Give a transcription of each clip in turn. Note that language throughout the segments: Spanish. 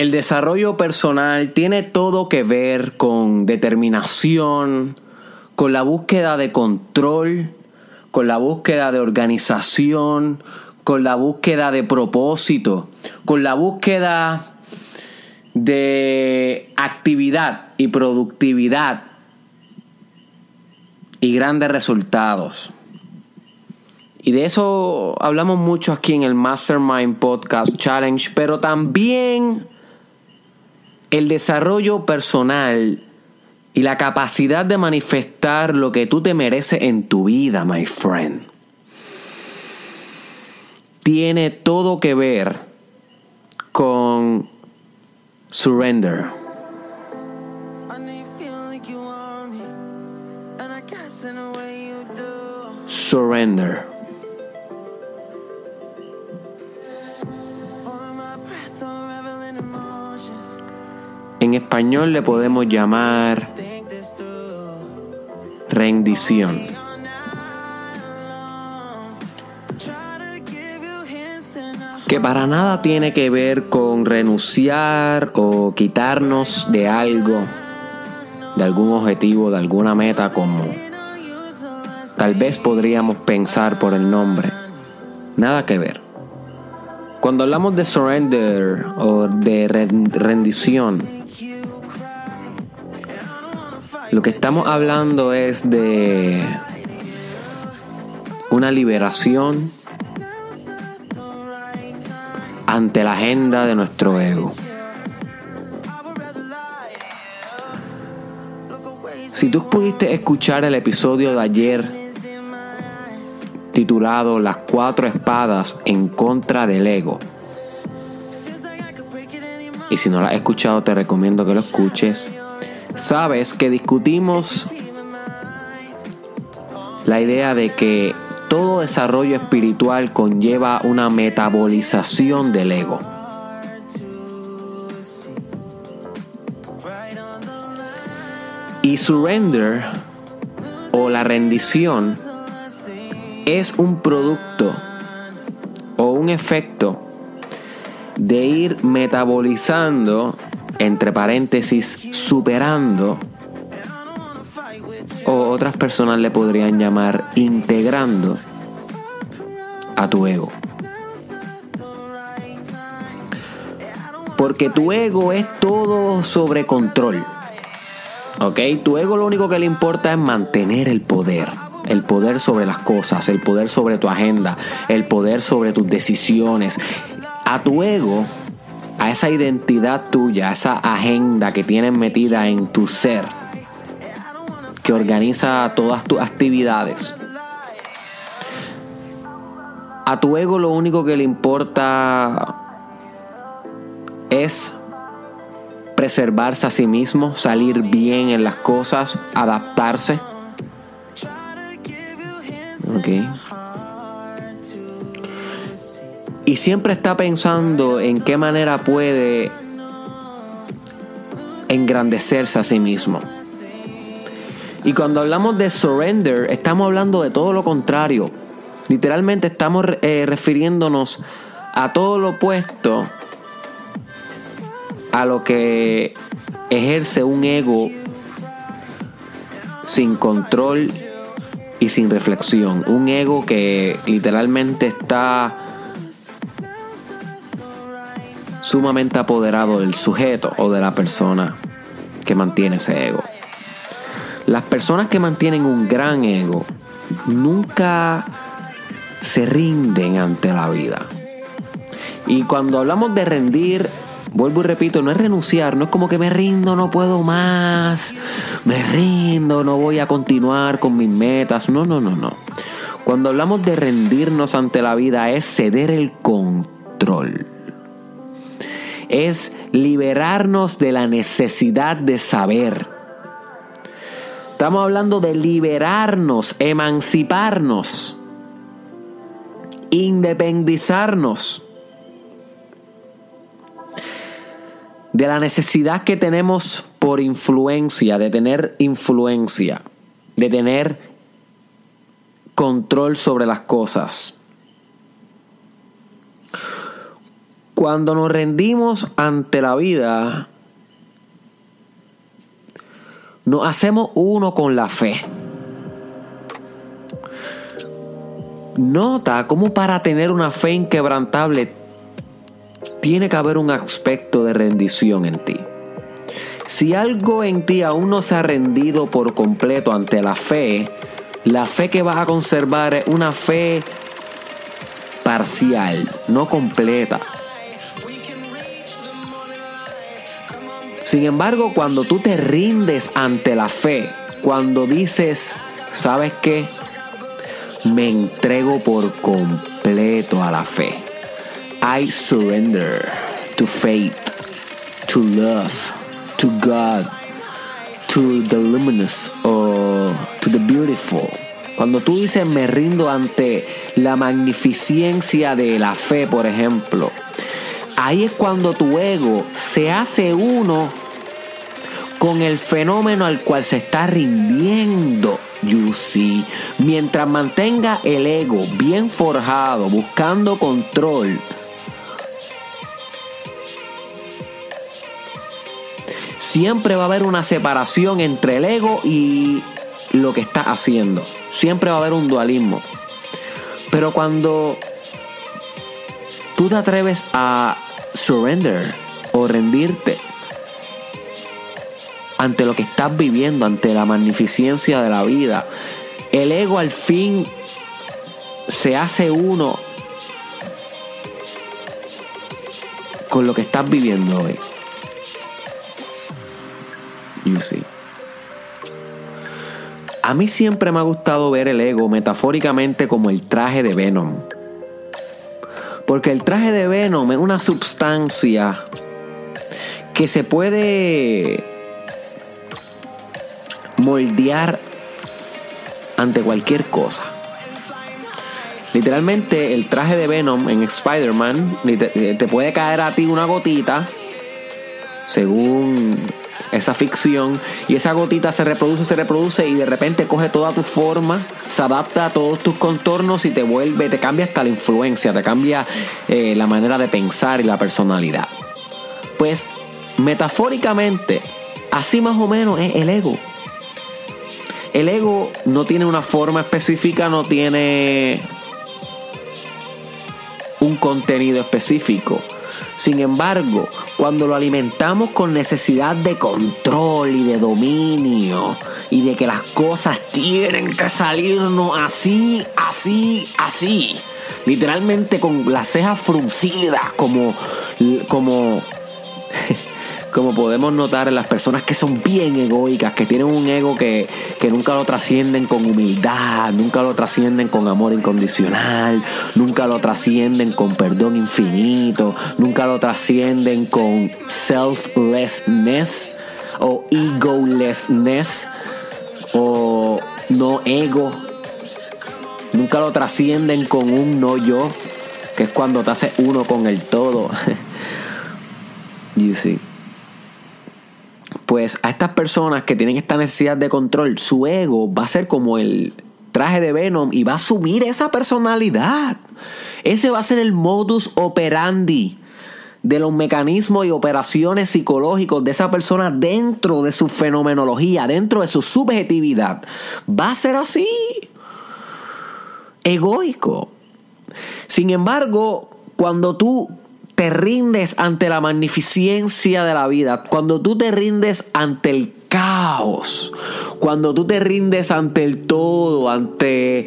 El desarrollo personal tiene todo que ver con determinación, con la búsqueda de control, con la búsqueda de organización, con la búsqueda de propósito, con la búsqueda de actividad y productividad y grandes resultados. Y de eso hablamos mucho aquí en el Mastermind Podcast Challenge, pero también el desarrollo personal y la capacidad de manifestar lo que tú te mereces en tu vida, my friend. Tiene todo que ver con surrender. Surrender. En español le podemos llamar rendición. Que para nada tiene que ver con renunciar o quitarnos de algo, de algún objetivo, de alguna meta como tal vez podríamos pensar por el nombre. Nada que ver. Cuando hablamos de surrender o de rendición, lo que estamos hablando es de una liberación ante la agenda de nuestro ego. Si tú pudiste escuchar el episodio de ayer titulado Las cuatro espadas en contra del ego, y si no lo has escuchado te recomiendo que lo escuches, Sabes que discutimos la idea de que todo desarrollo espiritual conlleva una metabolización del ego. Y surrender o la rendición es un producto o un efecto de ir metabolizando entre paréntesis, superando, o otras personas le podrían llamar integrando a tu ego. Porque tu ego es todo sobre control. ¿Ok? Tu ego lo único que le importa es mantener el poder. El poder sobre las cosas, el poder sobre tu agenda, el poder sobre tus decisiones. A tu ego a esa identidad tuya, a esa agenda que tienes metida en tu ser, que organiza todas tus actividades. A tu ego lo único que le importa es preservarse a sí mismo, salir bien en las cosas, adaptarse. Okay. Y siempre está pensando en qué manera puede engrandecerse a sí mismo. Y cuando hablamos de surrender, estamos hablando de todo lo contrario. Literalmente estamos eh, refiriéndonos a todo lo opuesto a lo que ejerce un ego sin control y sin reflexión. Un ego que literalmente está sumamente apoderado del sujeto o de la persona que mantiene ese ego. Las personas que mantienen un gran ego nunca se rinden ante la vida. Y cuando hablamos de rendir, vuelvo y repito, no es renunciar, no es como que me rindo, no puedo más, me rindo, no voy a continuar con mis metas, no, no, no, no. Cuando hablamos de rendirnos ante la vida es ceder el control es liberarnos de la necesidad de saber. Estamos hablando de liberarnos, emanciparnos, independizarnos de la necesidad que tenemos por influencia, de tener influencia, de tener control sobre las cosas. Cuando nos rendimos ante la vida, nos hacemos uno con la fe. Nota cómo para tener una fe inquebrantable tiene que haber un aspecto de rendición en ti. Si algo en ti aún no se ha rendido por completo ante la fe, la fe que vas a conservar es una fe parcial, no completa. Sin embargo, cuando tú te rindes ante la fe, cuando dices, ¿sabes qué? Me entrego por completo a la fe. I surrender to faith, to love, to God, to the luminous or to the beautiful. Cuando tú dices me rindo ante la magnificencia de la fe, por ejemplo, ahí es cuando tu ego se hace uno con el fenómeno al cual se está rindiendo. You. Mientras mantenga el ego bien forjado, buscando control, siempre va a haber una separación entre el ego y lo que está haciendo. Siempre va a haber un dualismo. Pero cuando tú te atreves a surrender o rendirte ante lo que estás viviendo, ante la magnificencia de la vida, el ego al fin se hace uno con lo que estás viviendo hoy. You see. A mí siempre me ha gustado ver el ego metafóricamente como el traje de Venom. Porque el traje de Venom es una sustancia que se puede moldear ante cualquier cosa. Literalmente el traje de Venom en Spider-Man te puede caer a ti una gotita según esa ficción, y esa gotita se reproduce, se reproduce y de repente coge toda tu forma, se adapta a todos tus contornos y te vuelve, te cambia hasta la influencia, te cambia eh, la manera de pensar y la personalidad. Pues metafóricamente, así más o menos es el ego. El ego no tiene una forma específica, no tiene un contenido específico. Sin embargo, cuando lo alimentamos con necesidad de control y de dominio y de que las cosas tienen que salirnos así, así, así, literalmente con las cejas fruncidas como como como podemos notar en las personas que son bien egoicas, que tienen un ego que, nunca lo trascienden con humildad, nunca lo trascienden con amor incondicional, nunca lo trascienden con perdón infinito, nunca lo trascienden con selflessness o egolessness o no ego. Nunca lo trascienden con un no yo, que es cuando te haces uno con el todo. you see pues a estas personas que tienen esta necesidad de control, su ego va a ser como el traje de Venom y va a asumir esa personalidad. Ese va a ser el modus operandi de los mecanismos y operaciones psicológicos de esa persona dentro de su fenomenología, dentro de su subjetividad. Va a ser así. Egoico. Sin embargo, cuando tú te rindes ante la magnificencia de la vida, cuando tú te rindes ante el caos, cuando tú te rindes ante el todo, ante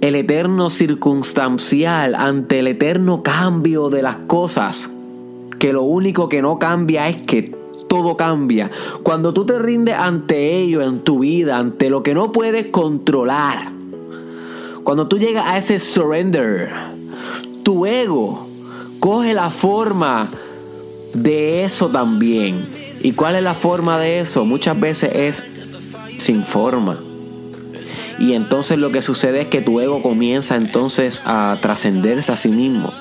el eterno circunstancial, ante el eterno cambio de las cosas, que lo único que no cambia es que todo cambia. Cuando tú te rindes ante ello en tu vida, ante lo que no puedes controlar, cuando tú llegas a ese surrender, tu ego coge la forma de eso también. ¿Y cuál es la forma de eso? Muchas veces es sin forma. Y entonces lo que sucede es que tu ego comienza entonces a trascenderse a sí mismo.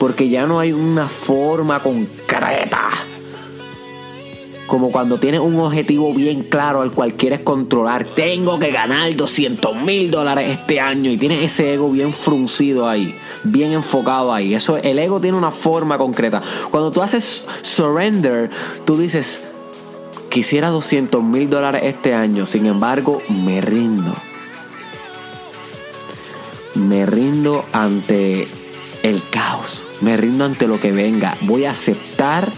Porque ya no hay una forma concreta como cuando tienes un objetivo bien claro al cual quieres controlar. Tengo que ganar 200 mil dólares este año y tienes ese ego bien fruncido ahí, bien enfocado ahí. Eso, el ego tiene una forma concreta. Cuando tú haces surrender, tú dices, quisiera 200 mil dólares este año, sin embargo, me rindo. Me rindo ante el caos, me rindo ante lo que venga. Voy a aceptar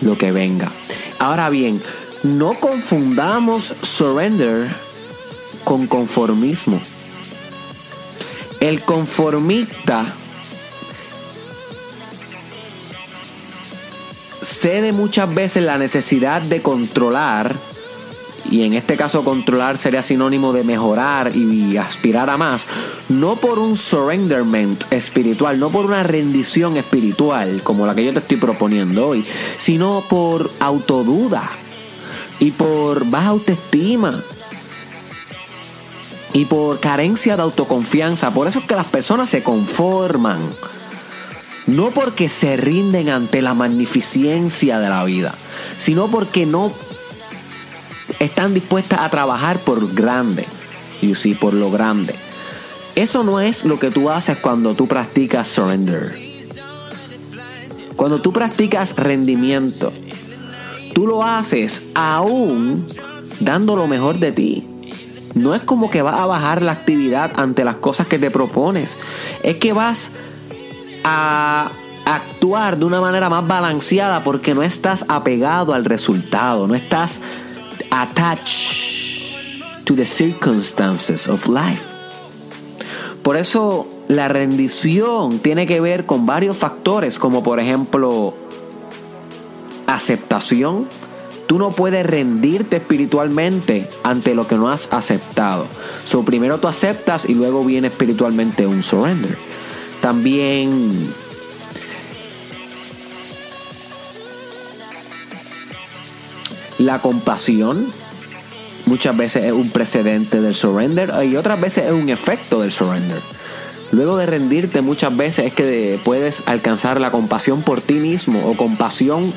lo que venga. Ahora bien, no confundamos surrender con conformismo. El conformista cede muchas veces la necesidad de controlar, y en este caso controlar sería sinónimo de mejorar y aspirar a más, no por un surrenderment espiritual, no por una rendición espiritual como la que yo te estoy proponiendo hoy, sino por autoduda y por baja autoestima y por carencia de autoconfianza. Por eso es que las personas se conforman. No porque se rinden ante la magnificencia de la vida, sino porque no están dispuestas a trabajar por grande. Y sí, por lo grande. Eso no es lo que tú haces cuando tú practicas surrender. Cuando tú practicas rendimiento, tú lo haces aún dando lo mejor de ti. No es como que vas a bajar la actividad ante las cosas que te propones. Es que vas a actuar de una manera más balanceada porque no estás apegado al resultado, no estás attached to the circumstances of life. Por eso la rendición tiene que ver con varios factores, como por ejemplo aceptación. Tú no puedes rendirte espiritualmente ante lo que no has aceptado. So, primero tú aceptas y luego viene espiritualmente un surrender. También la compasión muchas veces es un precedente del surrender y otras veces es un efecto del surrender. Luego de rendirte muchas veces es que puedes alcanzar la compasión por ti mismo o compasión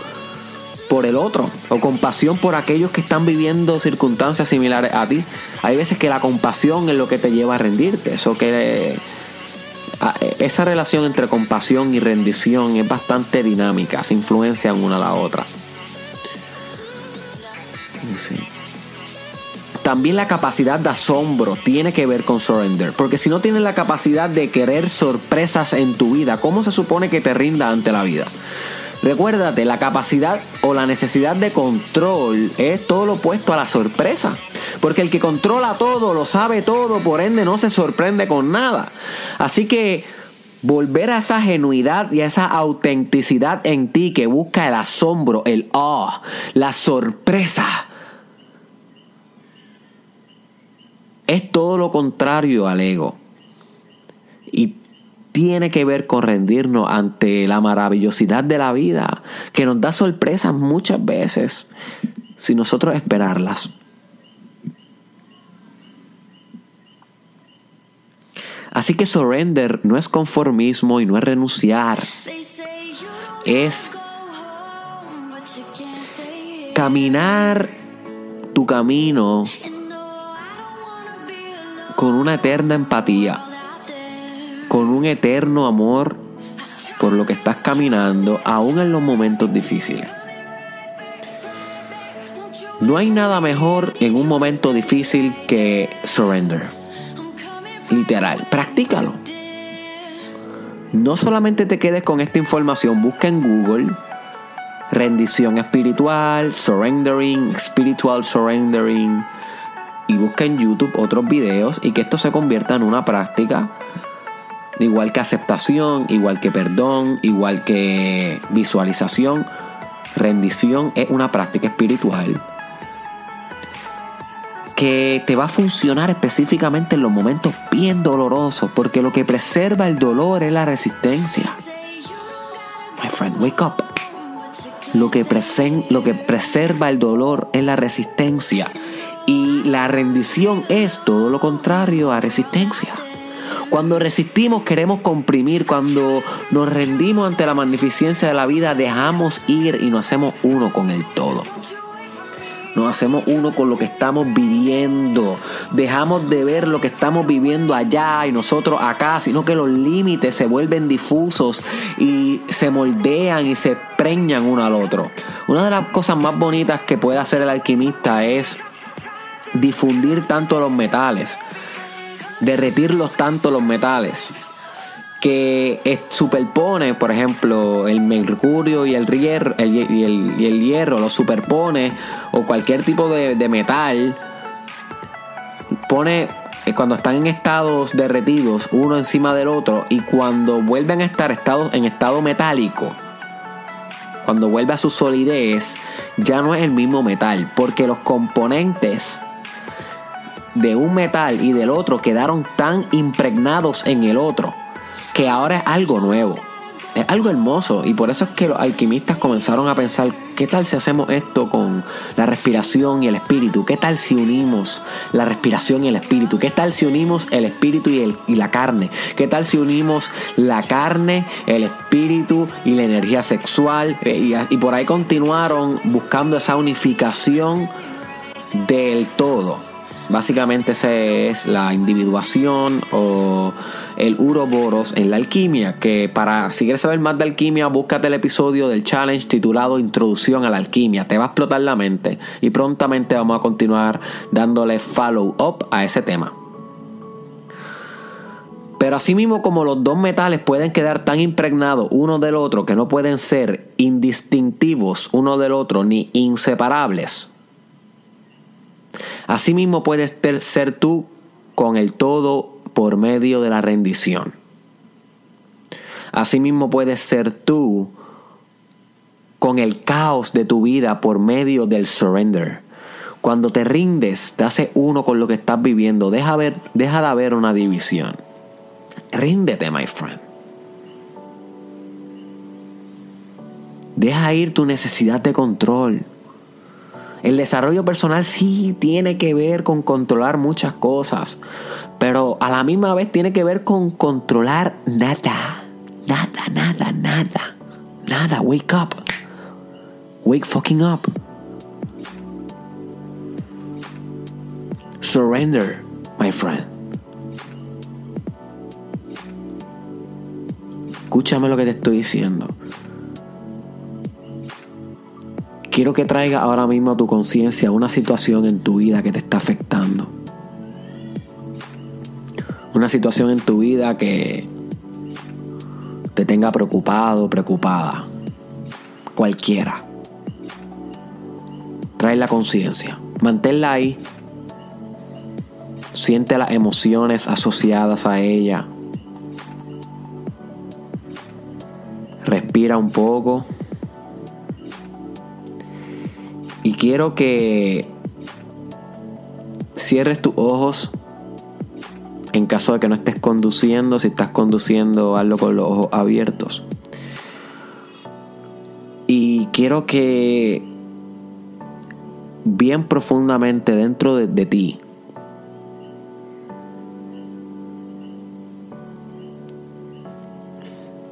por el otro o compasión por aquellos que están viviendo circunstancias similares a ti. Hay veces que la compasión es lo que te lleva a rendirte. Eso que esa relación entre compasión y rendición es bastante dinámica, se influencian una a la otra. También la capacidad de asombro tiene que ver con surrender. Porque si no tienes la capacidad de querer sorpresas en tu vida, ¿cómo se supone que te rinda ante la vida? Recuérdate, la capacidad o la necesidad de control es todo lo opuesto a la sorpresa. Porque el que controla todo, lo sabe todo, por ende no se sorprende con nada. Así que volver a esa genuidad y a esa autenticidad en ti que busca el asombro, el ah, la sorpresa es todo lo contrario al ego. Y tiene que ver con rendirnos ante la maravillosidad de la vida, que nos da sorpresas muchas veces, si nosotros esperarlas. Así que surrender no es conformismo y no es renunciar. Es caminar tu camino con una eterna empatía, con un eterno amor por lo que estás caminando, aún en los momentos difíciles. No hay nada mejor en un momento difícil que surrender. Literal, practícalo. No solamente te quedes con esta información, busca en Google rendición espiritual, surrendering, spiritual surrendering, y busca en YouTube otros videos y que esto se convierta en una práctica igual que aceptación, igual que perdón, igual que visualización, rendición es una práctica espiritual que te va a funcionar específicamente en los momentos bien dolorosos, porque lo que preserva el dolor es la resistencia. My friend, wake up. Lo que, lo que preserva el dolor es la resistencia. Y la rendición es todo lo contrario a resistencia. Cuando resistimos queremos comprimir, cuando nos rendimos ante la magnificencia de la vida dejamos ir y nos hacemos uno con el todo. Nos hacemos uno con lo que estamos viviendo. Dejamos de ver lo que estamos viviendo allá y nosotros acá, sino que los límites se vuelven difusos y se moldean y se preñan uno al otro. Una de las cosas más bonitas que puede hacer el alquimista es difundir tanto los metales, derretirlos tanto los metales, que superpone, por ejemplo, el mercurio y el, hierro, el, y el, hierro, lo superpone, o cualquier tipo de, metal, pone eh, cuando están en estados derretidos uno encima del otro y cuando vuelven a estar estados en estado metálico, cuando vuelve a su solidez, ya no es el mismo metal, porque los componentes de un metal y del otro quedaron tan impregnados en el otro que ahora es algo nuevo. Es algo hermoso y por eso es que los alquimistas comenzaron a pensar, ¿qué tal si hacemos esto con la respiración y el espíritu? ¿Qué tal si unimos la respiración y el espíritu? ¿Qué tal si unimos el espíritu y, el, y la carne? ¿Qué tal si unimos la carne, el espíritu y la energía sexual? Eh, y, y por ahí continuaron buscando esa unificación del todo. Básicamente esa es la individuación o el uroboros en la alquimia, que para si quieres saber más de alquimia, búscate el episodio del challenge titulado Introducción a la alquimia, te va a explotar la mente y prontamente vamos a continuar dándole follow up a ese tema. Pero asimismo como los dos metales pueden quedar tan impregnados uno del otro que no pueden ser indistintivos uno del otro ni inseparables, Asimismo puedes ser tú con el todo por medio de la rendición. Asimismo puedes ser tú con el caos de tu vida por medio del surrender. Cuando te rindes, te hace uno con lo que estás viviendo. Deja, deja de haber una división. Ríndete, my friend. Deja ir tu necesidad de control. El desarrollo personal sí tiene que ver con controlar muchas cosas, pero a la misma vez tiene que ver con controlar nada. Nada, nada, nada. Nada. Wake up. Wake fucking up. Surrender, my friend. Escúchame lo que te estoy diciendo. Quiero que traiga ahora mismo a tu conciencia una situación en tu vida que te está afectando. Una situación en tu vida que te tenga preocupado, preocupada. Cualquiera. Trae la conciencia. Manténla ahí. Siente las emociones asociadas a ella. Respira un poco. Quiero que cierres tus ojos en caso de que no estés conduciendo. Si estás conduciendo, hazlo con los ojos abiertos. Y quiero que bien profundamente dentro de, de ti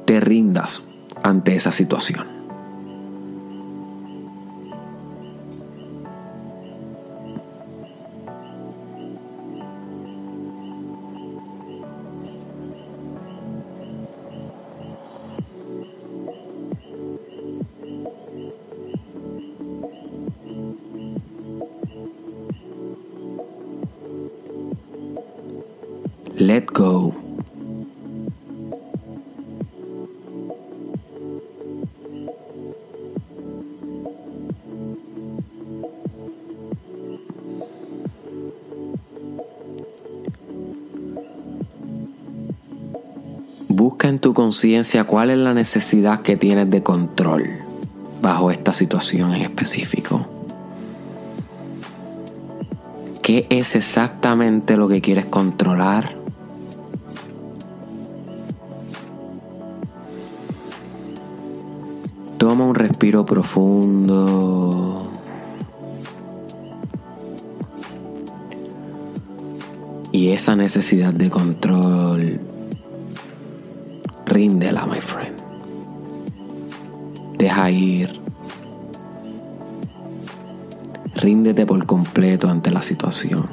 te rindas ante esa situación. En tu conciencia cuál es la necesidad que tienes de control bajo esta situación en específico. ¿Qué es exactamente lo que quieres controlar? Toma un respiro profundo. Y esa necesidad de control ríndela, my friend. Deja ir. Ríndete por completo ante la situación.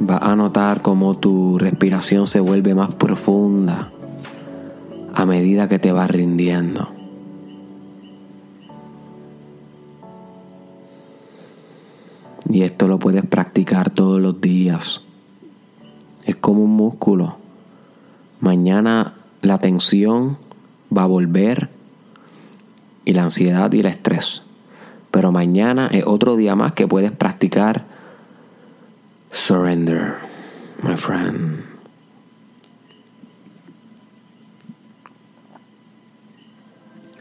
Vas a notar cómo tu respiración se vuelve más profunda medida que te vas rindiendo. Y esto lo puedes practicar todos los días. Es como un músculo. Mañana la tensión va a volver y la ansiedad y el estrés. Pero mañana es otro día más que puedes practicar surrender, my friend.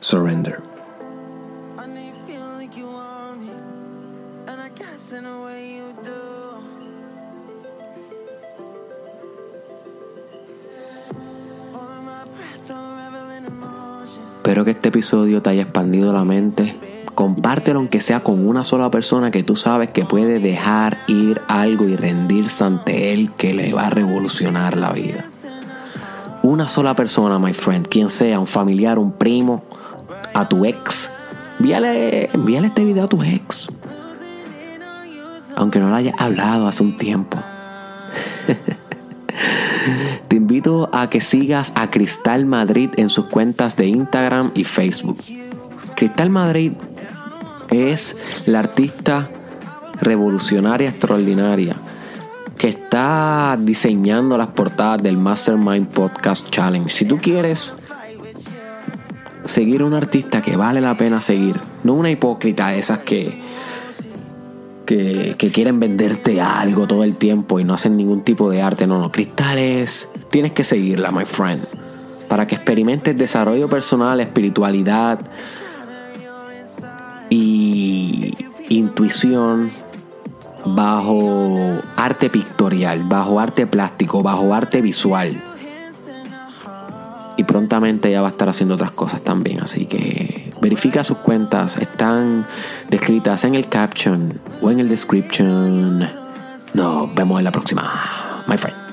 Surrender. Espero que este episodio te haya expandido la mente. Compártelo aunque sea con una sola persona que tú sabes que puede dejar ir algo y rendirse ante él que le va a revolucionar la vida. Una sola persona, my friend, quien sea, un familiar, un primo, a tu ex. Envíale, envíale este video a tu ex. Aunque no lo hayas hablado hace un tiempo. Te invito a que sigas a Cristal Madrid en sus cuentas de Instagram y Facebook. Cristal Madrid es la artista revolucionaria extraordinaria que está diseñando las portadas del Mastermind Podcast Challenge. Si tú quieres seguir a un artista que vale la pena seguir, no una hipócrita de esas que, que, que, quieren venderte algo todo el tiempo y no hacen ningún tipo de arte. No, no, cristales, tienes que seguirla, my friend, para que experimentes desarrollo personal, espiritualidad y intuición bajo arte pictorial, bajo arte plástico, bajo arte visual. Y prontamente ya va a estar haciendo otras cosas también, así que verifica sus cuentas, están descritas en el caption o en el description. Nos vemos en la próxima, my friend.